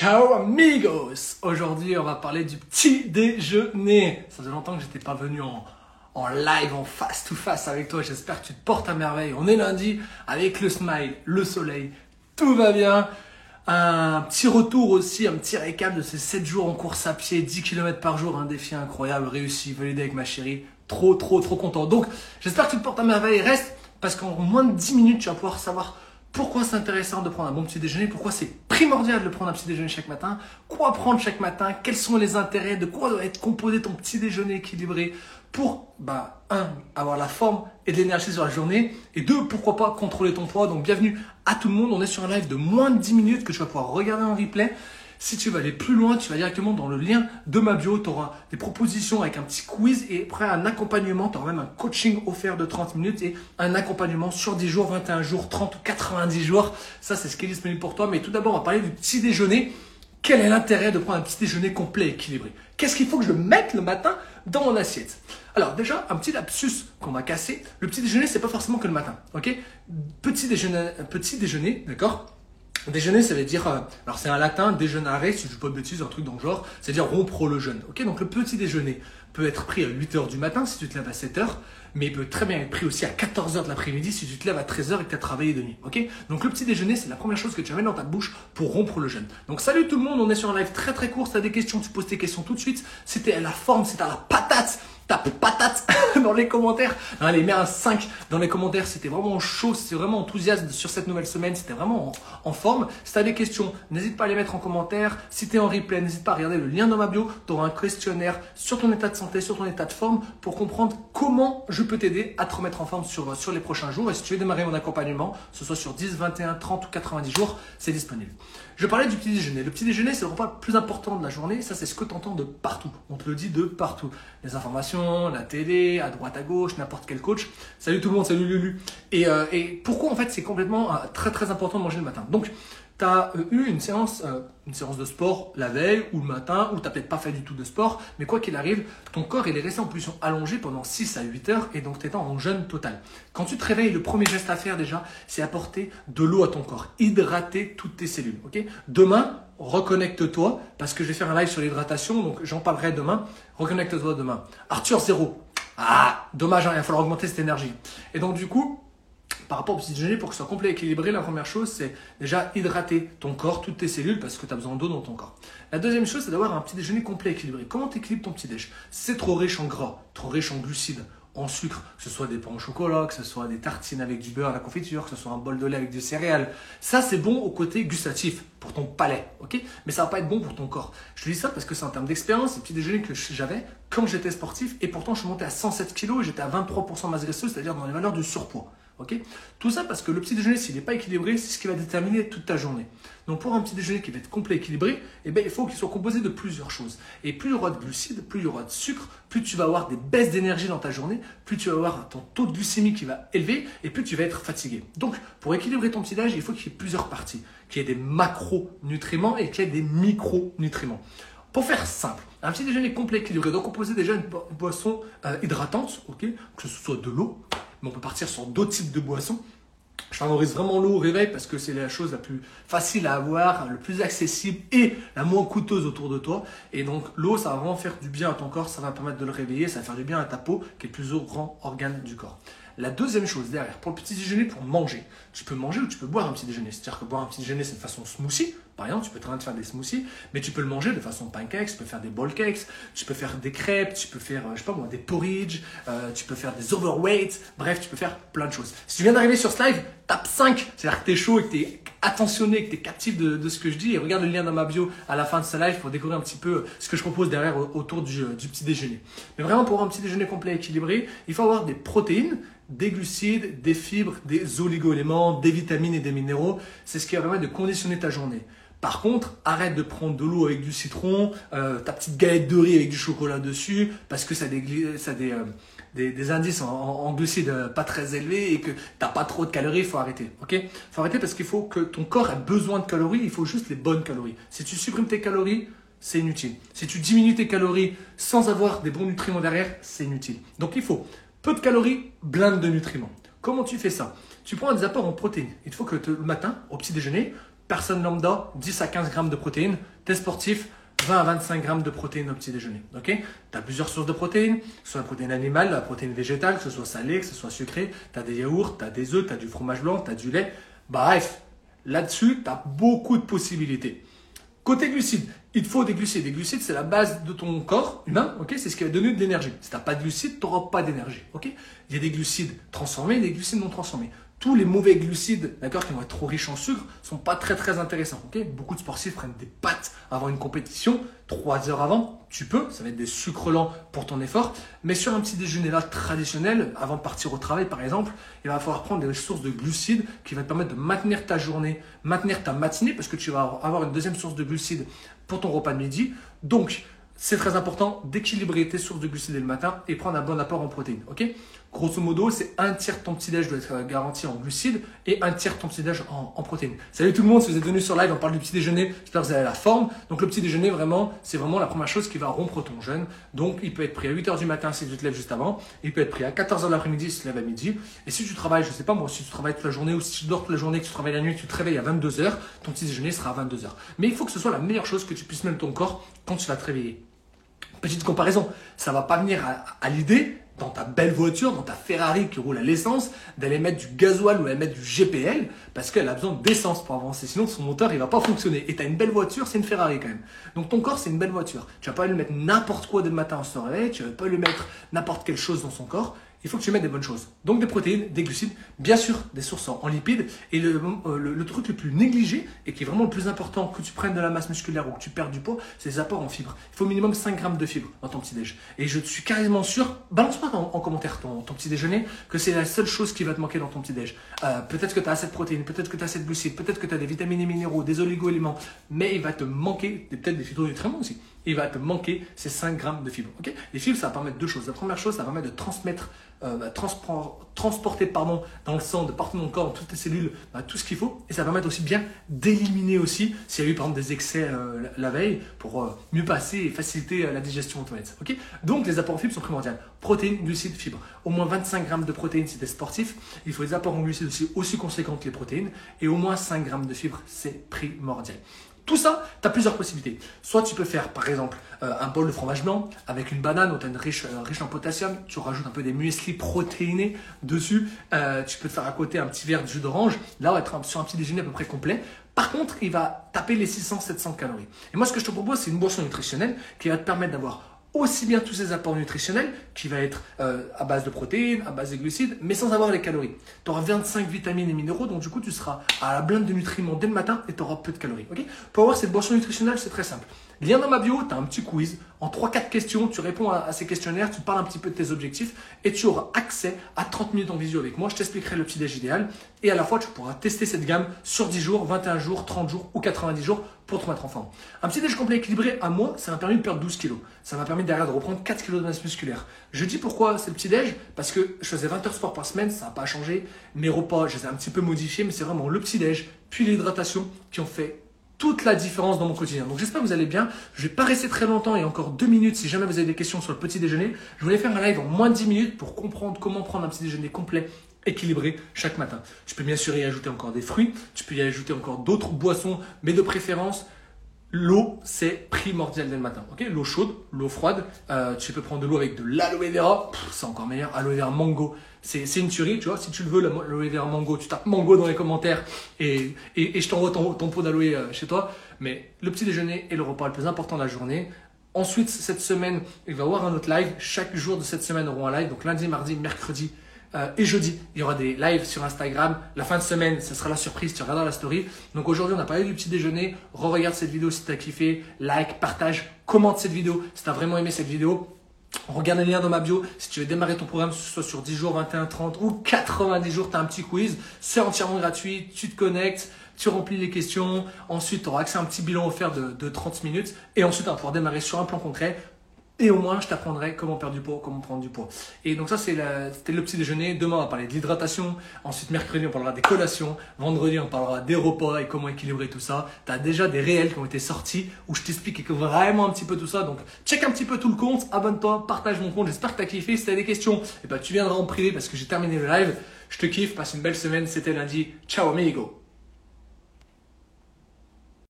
Ciao amigos Aujourd'hui on va parler du petit déjeuner. Ça fait longtemps que j'étais pas venu en, en live, en face to face avec toi. J'espère que tu te portes à merveille. On est lundi avec le smile, le soleil, tout va bien. Un petit retour aussi, un petit récap de ces 7 jours en course à pied, 10 km par jour, un défi incroyable, réussi, validé avec ma chérie. Trop, trop, trop content. Donc, j'espère que tu te portes à merveille. Reste, parce qu'en moins de 10 minutes, tu vas pouvoir savoir pourquoi c'est intéressant de prendre un bon petit déjeuner, pourquoi c'est primordial de prendre un petit déjeuner chaque matin, quoi prendre chaque matin, quels sont les intérêts, de quoi doit être composé ton petit déjeuner équilibré pour, bah, un, avoir la forme et de l'énergie sur la journée, et deux, pourquoi pas contrôler ton poids? Donc, bienvenue à tout le monde. On est sur un live de moins de 10 minutes que tu vas pouvoir regarder en replay. Si tu veux aller plus loin, tu vas directement dans le lien de ma bio. Tu auras des propositions avec un petit quiz et après un accompagnement. Tu auras même un coaching offert de 30 minutes et un accompagnement sur 10 jours, 21 jours, 30 ou 90 jours. Ça, c'est ce qui est disponible pour toi. Mais tout d'abord, on va parler du petit déjeuner. Quel est l'intérêt de prendre un petit déjeuner complet et équilibré? Qu'est-ce qu'il faut que je mette le matin dans mon assiette? Alors déjà, un petit lapsus qu'on va casser. Le petit déjeuner, c'est pas forcément que le matin. Ok? Petit déjeuner, petit déjeuner, d'accord? Déjeuner, ça veut dire, euh, alors c'est un latin, déjeunare, si je ne pas de bêtises, un truc dans le genre, c'est-à-dire rompre le jeûne. Ok, donc le petit déjeuner peut être pris à 8 h du matin si tu te lèves à 7 h, mais il peut très bien être pris aussi à 14 h de l'après-midi si tu te lèves à 13 h et que tu as travaillé de nuit. Ok, donc le petit déjeuner, c'est la première chose que tu amènes dans ta bouche pour rompre le jeûne. Donc salut tout le monde, on est sur un live très très court. Si tu des questions, tu poses tes questions tout de suite. C'était la forme, c'était la patate tape patate dans les commentaires. Allez, mets un 5 dans les commentaires. C'était vraiment chaud, c'était vraiment enthousiaste sur cette nouvelle semaine. C'était vraiment en, forme. Si tu as des questions, n'hésite pas à les mettre en commentaire. Si tu es en replay, n'hésite pas à regarder le lien dans ma bio. Tu auras un questionnaire sur ton état de santé, sur ton état de forme pour comprendre comment je peux t'aider à te remettre en forme sur, sur les prochains jours. Et si tu veux démarrer mon accompagnement, ce soit sur 10, 21, 30 ou 90 jours, c'est disponible. Je parlais du petit déjeuner. Le petit déjeuner, c'est le repas le plus important de la journée. Ça, c'est ce que tu entends de partout. On te le dit de partout. Les informations, la télé, à droite, à gauche, n'importe quel coach. Salut tout le monde, salut Lulu. Et, euh, pourquoi, en fait, c'est complètement euh, très, très important de manger le matin? Donc, tu as euh, eu une séance, une séance de sport la veille ou le matin, ou tu peut-être pas fait du tout de sport, mais quoi qu'il arrive, ton corps il est resté en position allongée pendant 6 à 8 heures et donc tu étais en jeûne total. Quand tu te réveilles, le premier geste à faire déjà, c'est apporter de l'eau à ton corps, hydrater toutes tes cellules. demain, reconnecte-toi, parce que je vais faire un live sur l'hydratation, donc j'en parlerai demain. Reconnecte-toi demain. Arthur, zéro. Ah, dommage, hein, il va falloir augmenter cette énergie. Et donc du coup, par rapport au petit déjeuner, pour que ce soit complet et équilibré, la première chose, c'est déjà hydrater ton corps, toutes tes cellules, parce que tu as besoin d'eau dans ton corps. La deuxième chose, c'est d'avoir un petit déjeuner complet et équilibré. Comment tu équilibres ton petit déjeuner C'est trop riche en gras, trop riche en glucides, en sucre, que ce soit des pains au chocolat, que ce soit des tartines avec du beurre la confiture, que ce soit un bol de lait avec du céréales. Ça, c'est bon au côté gustatif, pour ton palais, ok? Mais ça va pas être bon pour ton corps. Je te dis ça parce que c'est en termes d'expérience, c'est petit déjeuner que j'avais quand j'étais sportif, et pourtant je suis monté à 107 kg et j'étais à 23% masse graisseuse, c'est-à-dire dans les valeurs du surpoids. Tout ça parce que le petit déjeuner, s'il n'est pas équilibré, c'est ce qui va déterminer toute ta journée. Donc pour un petit déjeuner qui va être complet équilibré, eh bien, il faut qu'il soit composé de plusieurs choses. Et plus il y aura de glucides, plus il y aura de sucre, plus tu vas avoir des baisses d'énergie dans ta journée, plus tu vas avoir ton taux de glycémie qui va élever et plus tu vas être fatigué. Donc pour équilibrer ton petit déjeuner, il faut qu'il y ait plusieurs parties, qu'il y ait des macronutriments et qu'il y ait des micronutriments. Pour faire simple, un petit déjeuner complet équilibré doit composer déjà une boisson euh, hydratante, ok, que ce soit de l'eau, mais on peut partir sur d'autres types de boissons. Je favorise vraiment l'eau au réveil parce que c'est la chose la plus facile à avoir, le plus accessible et la moins coûteuse autour de toi. Et donc l'eau, ça va vraiment faire du bien à ton corps, ça va permettre de le réveiller, ça va faire du bien à ta peau qui est le plus grand organe du corps. La deuxième chose derrière, pour le petit déjeuner, pour manger, tu peux manger ou tu peux boire un petit déjeuner. C'est-à-dire que boire un petit déjeuner, c'est de façon smoothie. Par exemple, tu peux très bien faire des smoothies, mais tu peux le manger de façon pancakes, tu peux faire des bowl cakes, tu peux faire des crêpes, tu peux faire, euh, je sais pas moi, des porridge, euh, tu peux faire des overweight, bref, tu peux faire plein de choses. Si tu viens d'arriver sur ce live, tape 5, c'est-à-dire que tu es chaud et que tu es attentionné, que tu es captif de, ce que je dis, et regarde le lien dans ma bio à la fin de ce live pour découvrir un petit peu ce que je propose derrière autour du, du petit déjeuner. Mais vraiment, pour avoir un petit déjeuner complet et équilibré, il faut avoir des protéines, des glucides, des fibres, des oligo-éléments, des vitamines et des minéraux. C'est ce qui va permettre de conditionner ta journée. Par contre, arrête de prendre de l'eau avec du citron, euh, ta petite galette de riz avec du chocolat dessus, parce que ça a euh, des, indices en, glucides euh, pas très élevés et que t'as pas trop de calories, il faut arrêter. Ok? Faut arrêter parce qu'il faut que ton corps ait besoin de calories, il faut juste les bonnes calories. Si tu supprimes tes calories, c'est inutile. Si tu diminues tes calories sans avoir des bons nutriments derrière, c'est inutile. Donc il faut peu de calories, blinde de nutriments. Comment tu fais ça? Tu prends des apports en protéines. Il faut que le matin, au petit déjeuner, Personne lambda, 10 à 15 grammes de protéines. T'es sportif, 20 à 25 grammes de protéines au petit déjeuner. Ok? Tu as plusieurs sources de protéines, soit la protéine animale, la protéine végétale, que ce soit salé, que ce soit sucré. Tu des yaourts, tu des œufs, tu du fromage blanc, tu du lait. Bref, là-dessus, tu as beaucoup de possibilités. Côté glucides, il te faut des glucides. Les glucides, c'est la base de ton corps humain, ok? C'est ce qui va donner de l'énergie. Si tu pas de glucides, tu n'auras pas d'énergie, ok? Il y a des glucides transformés et des glucides non transformés tous les mauvais glucides, d'accord, qui vont être trop riches en sucre, sont pas très très intéressants. ok? Beaucoup de sportifs prennent des pâtes avant une compétition, trois heures avant, tu peux, ça va être des sucres lents pour ton effort, mais sur un petit déjeuner là traditionnel, avant de partir au travail par exemple, il va falloir prendre des sources de glucides qui vont te permettre de maintenir ta journée, maintenir ta matinée, parce que tu vas avoir une deuxième source de glucides pour ton repas de midi. Donc, c'est très important d'équilibrer tes sources de glucides le matin et prendre un bon apport en protéines. Grosso modo, c'est un tiers de ton petit-déj doit être garanti en glucides et un tiers de ton petit-déj en, protéines. Salut tout le monde, si vous êtes venu sur live, on parle du petit-déjeuner. J'espère que vous avez la forme. Donc le petit-déjeuner, vraiment, c'est vraiment la première chose qui va rompre ton jeûne. Donc il peut être pris à 8h du matin si tu te lèves juste avant. Il peut être pris à 14h de l'après-midi si tu te lèves à midi. Et si tu travailles, je sais pas moi, si tu travailles toute la journée ou si tu dors toute la journée, que tu travailles la nuit, tu te réveilles à 22h, ton petit-déjeuner sera à 22h. Mais il faut que ce soit la meilleure chose que tu puisses mettre ton corps quand tu vas te réveiller. Petite comparaison, ça va pas venir à, l'idée dans ta belle voiture, dans ta Ferrari qui roule à l'essence, d'aller mettre du gasoil ou d'aller mettre du GPL parce qu'elle a besoin d'essence pour avancer. Sinon, son moteur, il va pas fonctionner. Et tu une belle voiture, c'est une Ferrari quand même. Donc ton corps, c'est une belle voiture. Tu vas pas lui mettre n'importe quoi dès le matin en réveillant, tu vas pas lui mettre n'importe quelle chose dans son corps il faut que tu mettes des bonnes choses. Donc des protéines, des glucides, bien sûr des sources en, lipides. Et euh, le, le, truc le plus négligé et qui est vraiment le plus important que tu prennes de la masse musculaire ou que tu perds du poids, c'est les apports en fibres. Il faut au minimum 5 grammes de fibres dans ton petit déj. Et je suis carrément sûr, balance-moi en, commentaire ton, ton, petit déjeuner, que c'est la seule chose qui va te manquer dans ton petit déj. Euh, peut-être que tu as assez de protéines, peut-être que tu as assez de glucides, peut-être que tu as des vitamines et minéraux, des oligo-éléments, mais il va te manquer peut-être des phytonutriments aussi. Il va te manquer ces 5 grammes de fibres. les fibres, ça va permettre deux choses. La première chose, ça va permettre de transmettre euh, bah, transporter pardon, dans le sang, de partout dans le corps, dans toutes tes cellules, bah, tout ce qu'il faut. Et ça va permettre aussi bien d'éliminer aussi s'il y a eu par exemple des excès euh, la, veille pour euh, mieux passer et faciliter la digestion automate. ok? Donc les apports en fibres sont primordiaux. Protéines, glucides, fibres. Au moins 25 grammes de protéines si tu es sportif. Il faut des apports en glucides aussi aussi conséquents que les protéines. Et au moins 5 grammes de fibres, c'est primordial. Tout ça, tu as plusieurs possibilités. Soit tu peux faire, par exemple, euh, un bol de fromage blanc avec une banane où tu riche, euh, riche en potassium. Tu rajoutes un peu des muesli protéinés dessus. Euh, tu peux te faire à côté un petit verre de jus d'orange. Là, on va être sur un petit déjeuner à peu près complet. Par contre, il va taper les 600-700 calories. Et moi, ce que je te propose, c'est une boisson nutritionnelle qui va te permettre d'avoir aussi bien tous ces apports nutritionnels qui va être euh, à base de protéines, à base de glucides, mais sans avoir les calories. Tu auras 25 vitamines et minéraux, donc du coup tu seras à la blinde de nutriments dès le matin et tu auras peu de calories. Pour avoir cette boisson nutritionnelle, c'est très simple. Lien dans ma bio, tu as un petit quiz. En 3-4 questions, tu réponds à, ces questionnaires, tu parles un petit peu de tes objectifs et tu auras accès à 30 minutes en visio avec moi. Je t'expliquerai le petit déj idéal et à la fois tu pourras tester cette gamme sur 10 jours, 21 jours, 30 jours ou 90 jours pour te mettre en forme. Un petit déj complet équilibré à moi, ça m'a permis de perdre 12 kilos. Ça m'a permis derrière de reprendre 4 kilos de masse musculaire. Je dis pourquoi c'est le petit déj Parce que je faisais 20 heures sport par semaine, ça n'a pas changé. Mes repas, je les ai un petit peu modifiés, mais c'est vraiment le petit déj puis l'hydratation qui ont fait toute la différence dans mon quotidien. Donc j'espère que vous allez bien. Je vais pas rester très longtemps et encore deux minutes si jamais vous avez des questions sur le petit déjeuner. Je voulais faire un live en moins de 10 minutes pour comprendre comment prendre un petit déjeuner complet équilibré chaque matin. Tu peux bien sûr y ajouter encore des fruits, tu peux y ajouter encore d'autres boissons, mais de préférence, L'eau, c'est primordial dès le matin. l'eau chaude, l'eau froide. Euh, tu peux prendre de l'eau avec de l'aloe vera. C'est encore meilleur. Aloe vera mango. C'est une tuerie, tu vois. Si tu le veux, l'aloe vera mango, tu tapes mango dans les commentaires et, et, je t'envoie ton, ton pot d'aloe euh, chez toi. Mais le petit déjeuner est le repas le plus important de la journée. Ensuite, cette semaine, il va y avoir un autre live. Chaque jour de cette semaine auront un live. Donc lundi, mardi, mercredi, euh, et jeudi, il y aura des lives sur Instagram. La fin de semaine, ce sera la surprise, tu regarderas la story. Donc aujourd'hui, on a parlé du petit déjeuner. Re-regarde cette vidéo si tu as kiffé. Like, partage, commente cette vidéo si tu as vraiment aimé cette vidéo. Regarde le lien dans ma bio. Si tu veux démarrer ton programme, que ce soit sur 10 jours, 21, 30 ou 90 jours, tu as un petit quiz. C'est entièrement gratuit. Tu te connectes, tu remplis les questions. Ensuite, tu auras accès à un petit bilan offert de, de 30 minutes. Et ensuite, on va pouvoir démarrer sur un plan concret et au moins, je t'apprendrai comment perdre du poids, comment prendre du poids. Et donc ça, c'était le petit déjeuner. Demain, on va parler de l'hydratation. Ensuite, mercredi, on parlera des collations. Vendredi, on parlera des repas et comment équilibrer tout ça. Tu as déjà des réels qui ont été sortis où je t'explique vraiment un petit peu tout ça. Donc, check un petit peu tout le compte, abonne-toi, partage mon compte. J'espère que tu as kiffé. Si tu as des questions, eh ben, tu viendras en privé parce que j'ai terminé le live. Je te kiffe, passe une belle semaine. C'était lundi. Ciao amigo